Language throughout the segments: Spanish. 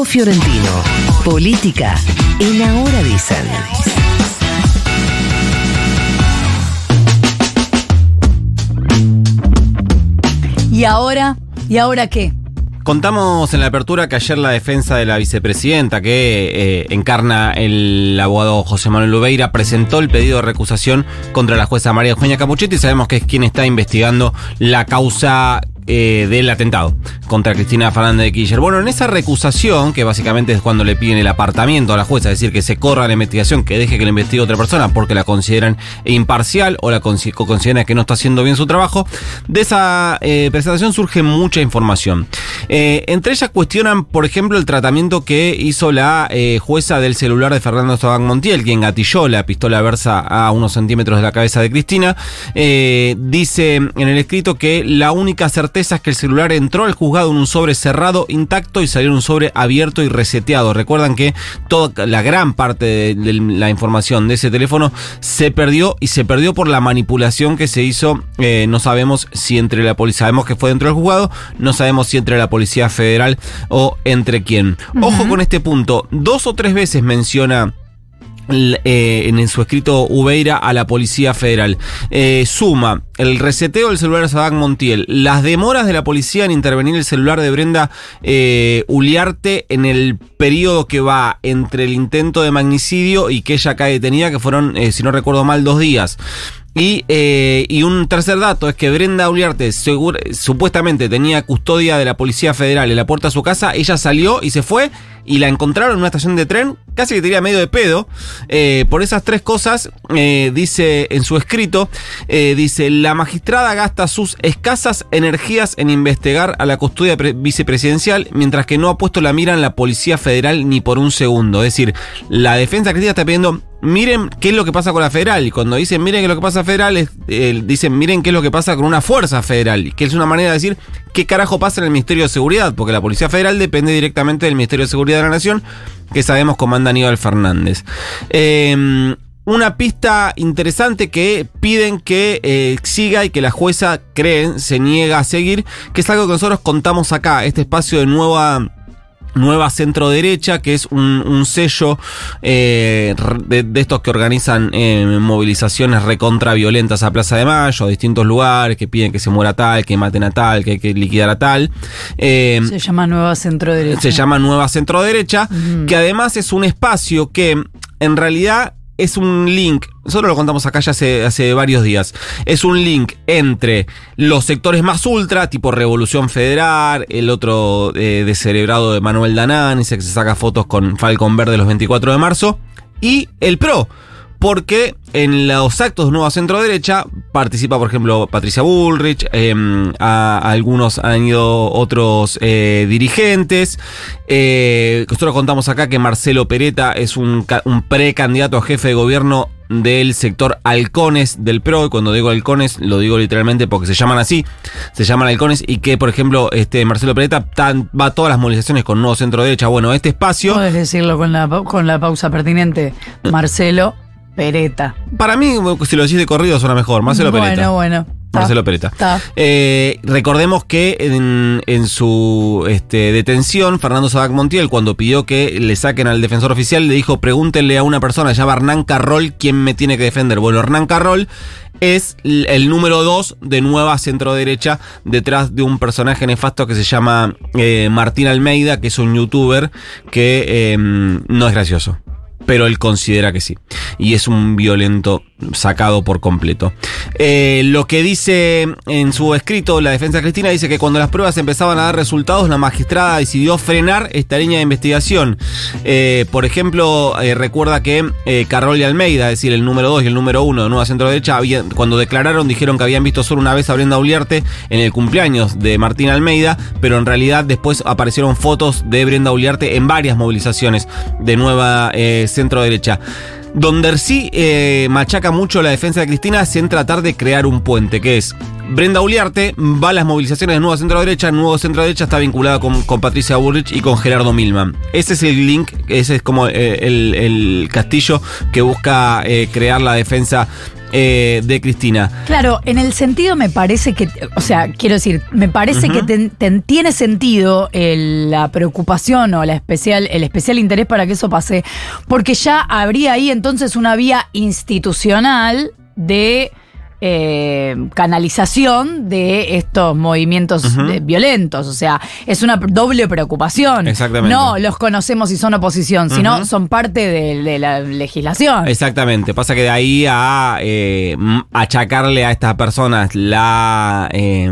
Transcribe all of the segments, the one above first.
Marco Fiorentino. Política en Ahora Dicen. ¿Y ahora? ¿Y ahora qué? Contamos en la apertura que ayer la defensa de la vicepresidenta que eh, encarna el abogado José Manuel Ubeira presentó el pedido de recusación contra la jueza María Eugenia Capuchetti. Sabemos que es quien está investigando la causa eh, del atentado contra Cristina Fernández de Kirchner. Bueno, en esa recusación, que básicamente es cuando le piden el apartamiento a la jueza, es decir, que se corra la investigación, que deje que la investigue otra persona porque la consideran imparcial o la consideran que no está haciendo bien su trabajo, de esa eh, presentación surge mucha información. Eh, entre ellas cuestionan, por ejemplo, el tratamiento que hizo la jueza del celular de Fernando Sabán Montiel, quien gatilló la pistola versa a unos centímetros de la cabeza de Cristina. dice en el escrito que la única certeza es que el celular entró al juzgado en un sobre cerrado, intacto y salió en un sobre abierto y reseteado. Recuerdan que toda la gran parte de, la información de ese teléfono se perdió y se perdió por la manipulación que se hizo. Eh, no sabemos si entre la policía, sabemos que fue dentro del juzgado, no sabemos si entre la Policía Federal o entre quién. Ojo con este punto, dos o tres veces menciona eh, en su escrito Ubeira a la Policía Federal. Eh, suma el reseteo del celular de Sadak Montiel, las demoras de la policía en intervenir el celular de Brenda eh, Uliarte en el periodo que va entre el intento de magnicidio y que ella cae detenida, que fueron, si no recuerdo mal, dos días. Y, y, un tercer dato es que Brenda Uliarte supuestamente tenía custodia de la Policía Federal en la puerta de su casa, ella salió y se fue y la encontraron en una estación de tren, casi que tenía medio de pedo. Eh, por esas tres cosas, eh, dice en su escrito, eh, dice, la magistrada gasta sus escasas energías en investigar a la custodia vicepresidencial, mientras que no ha puesto la mira en la Policía Federal ni por un segundo. Es decir, la defensa crítica está pidiendo miren qué es lo que pasa con la federal. Y cuando dicen miren qué es lo que pasa federal, es, dicen miren qué es lo que pasa con una fuerza federal. Que es una manera de decir qué carajo pasa en el Ministerio de Seguridad. Porque la Policía Federal depende directamente del Ministerio de Seguridad de la Nación, que sabemos comanda Aníbal Fernández. Em, una pista interesante que piden que eh, siga y que la jueza creen se niega a seguir, que es algo que nosotros contamos acá, este espacio de nueva Nueva Centro Derecha, que es un, sello eh, de, estos que organizan eh, movilizaciones recontra violentas a Plaza de Mayo, a distintos lugares, que piden que se muera tal, que maten a tal, que hay que liquidar a tal. Eh, se llama Nueva Centro Derecha. Se llama Nueva Centro Derecha, que además es un espacio que en realidad es un link, nosotros lo contamos acá ya hace, hace varios días, es un link entre los sectores más ultra, tipo Revolución Federal, el otro eh, descerebrado de Manuel Danán, dice que se saca fotos con Falcon Verde los 24 de marzo, y el PRO porque en los actos de Nueva Centro Derecha participa, por ejemplo, Patricia Bullrich, em, a, algunos han ido otros eh, dirigentes. Eh, nosotros contamos acá que Marcelo Pereta es un, un precandidato a jefe de gobierno del sector halcones del PRO, y cuando digo halcones lo digo literalmente porque se llaman así, se llaman halcones, y que por ejemplo este Marcelo Pereta va a todas las movilizaciones con Nuevo Centro Derecha. Bueno, este espacio... Puedes decirlo con la, con la pausa pertinente, Marcelo Pereta. Para mí, si lo decís de corrido, suena mejor. Marcelo Pereta. Bueno, bueno. Marcelo Pereta. Eh, recordemos que en, su este, detención, Fernando Sabac Montiel, cuando pidió que le saquen al defensor oficial, le dijo: pregúntenle a una persona, se llama Hernán Carroll, quién me tiene que defender. Bueno, Hernán Carroll es el número dos de nueva centro derecha detrás de un personaje nefasto que se llama eh, Martín Almeida, que es un youtuber que em, no es gracioso pero él considera que sí. Y es un violento sacado por completo. Eh, lo que dice en su escrito la defensa cristina dice que cuando las pruebas empezaban a dar resultados, la magistrada decidió frenar esta línea de investigación. Eh, por ejemplo, eh, recuerda que Carrol y Almeida, es decir, el número 2 y el número 1 de Nueva Centro Derecha, cuando declararon dijeron que habían visto solo una vez a Brenda Uliarte en el cumpleaños de Martín Almeida, pero en realidad después aparecieron fotos de Brenda Uliarte en varias movilizaciones de Nueva Centro Derecha. Donde sí eh, machaca mucho la defensa de Cristina es en tratar de crear un puente, que es Brenda Uliarte va a las movilizaciones de Nuevo Centro Derecha. Nuevo Centro Derecha está vinculada con, Patricia Burrich y con Gerardo Milman. Ese es el link, ese es como eh, el, castillo que busca eh, crear la defensa eh, de Cristina. Claro, en el sentido me parece que, o sea, quiero decir, me parece que ten- ten- tiene sentido el- la preocupación o la especial, el especial interés para que eso pase, porque ya habría ahí entonces una vía institucional de eh, canalización de estos movimientos de- violentos. O sea, es una doble preocupación. Exactamente. No los conocemos y son oposición, sino son parte de, de la legislación. Exactamente, pasa que de ahí a eh, achacarle a estas personas la eh,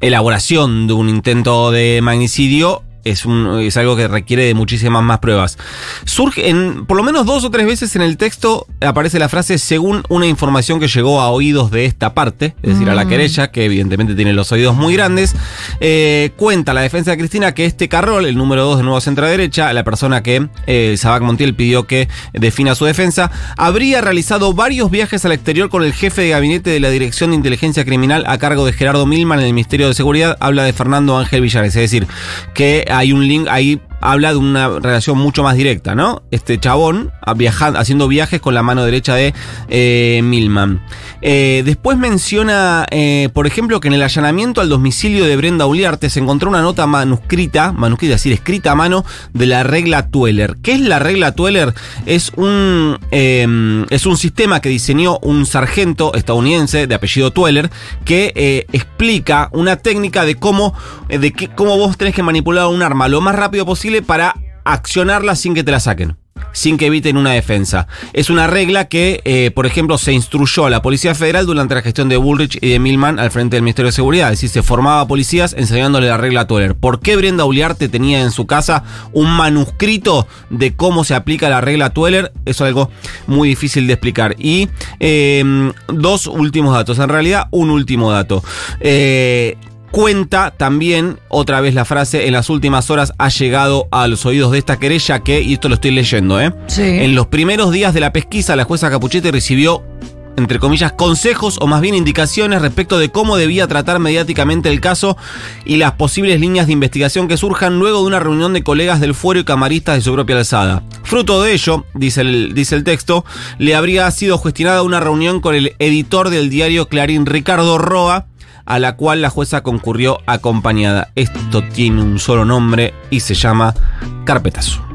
elaboración de un intento de magnicidio es, un, es algo que requiere de muchísimas más pruebas. Surge en por lo menos dos o tres veces en el texto aparece la frase según una información que llegó a oídos de esta parte, es decir, a la querella, que evidentemente tiene los oídos muy grandes. Eh, cuenta la defensa de Cristina que este Carrol, el número 2 de Nuevo Centro Derecha, la persona que eh, Sabac Montiel pidió que defina su defensa, habría realizado varios viajes al exterior con el jefe de gabinete de la Dirección de Inteligencia Criminal a cargo de Gerardo Milman en el Ministerio de Seguridad. Habla de Fernando Ángel Villares, es decir, que hay un link ahí. Habla de una relación mucho más directa, ¿no? Este chabón a viaja- haciendo viajes con la mano derecha de eh, Milman. Eh, después menciona, eh, por ejemplo, que en el allanamiento al domicilio de Brenda Uliarte se encontró una nota manuscrita, manuscrita, es decir, escrita a mano de la regla Tueller. ¿Qué es la regla Tueller? Es un, eh, es un sistema que diseñó un sargento estadounidense de apellido Tueller que explica una técnica de cómo, de qué- cómo vos tenés que manipular un arma lo más rápido posible para accionarla sin que te la saquen sin que eviten una defensa. Es una regla que, eh, por ejemplo, se instruyó a la Policía Federal durante la gestión de Bullrich y de Milman al frente del Ministerio de Seguridad. Es decir, se formaba policías enseñándole la regla a Toller. ¿Por qué Brenda Uliarte tenía en su casa un manuscrito de cómo se aplica la regla Tueller? Eso es algo muy difícil de explicar. Y eh, dos últimos datos. En realidad, un último dato. Eh, Cuenta también, otra vez la frase, en las últimas horas ha llegado a los oídos de esta querella que, y esto lo estoy leyendo, ¿eh? Sí. En los primeros días de la pesquisa, la jueza Capuchete recibió, entre comillas, consejos o más bien indicaciones respecto de cómo debía tratar mediáticamente el caso y las posibles líneas de investigación que surjan luego de una reunión de colegas del fuero y camaristas de su propia alzada. Fruto de ello, dice el, dice el texto, le habría sido gestionada una reunión con el editor del diario Clarín, Ricardo Roa, a la cual la jueza concurrió acompañada. Esto tiene un solo nombre y se llama carpetazo.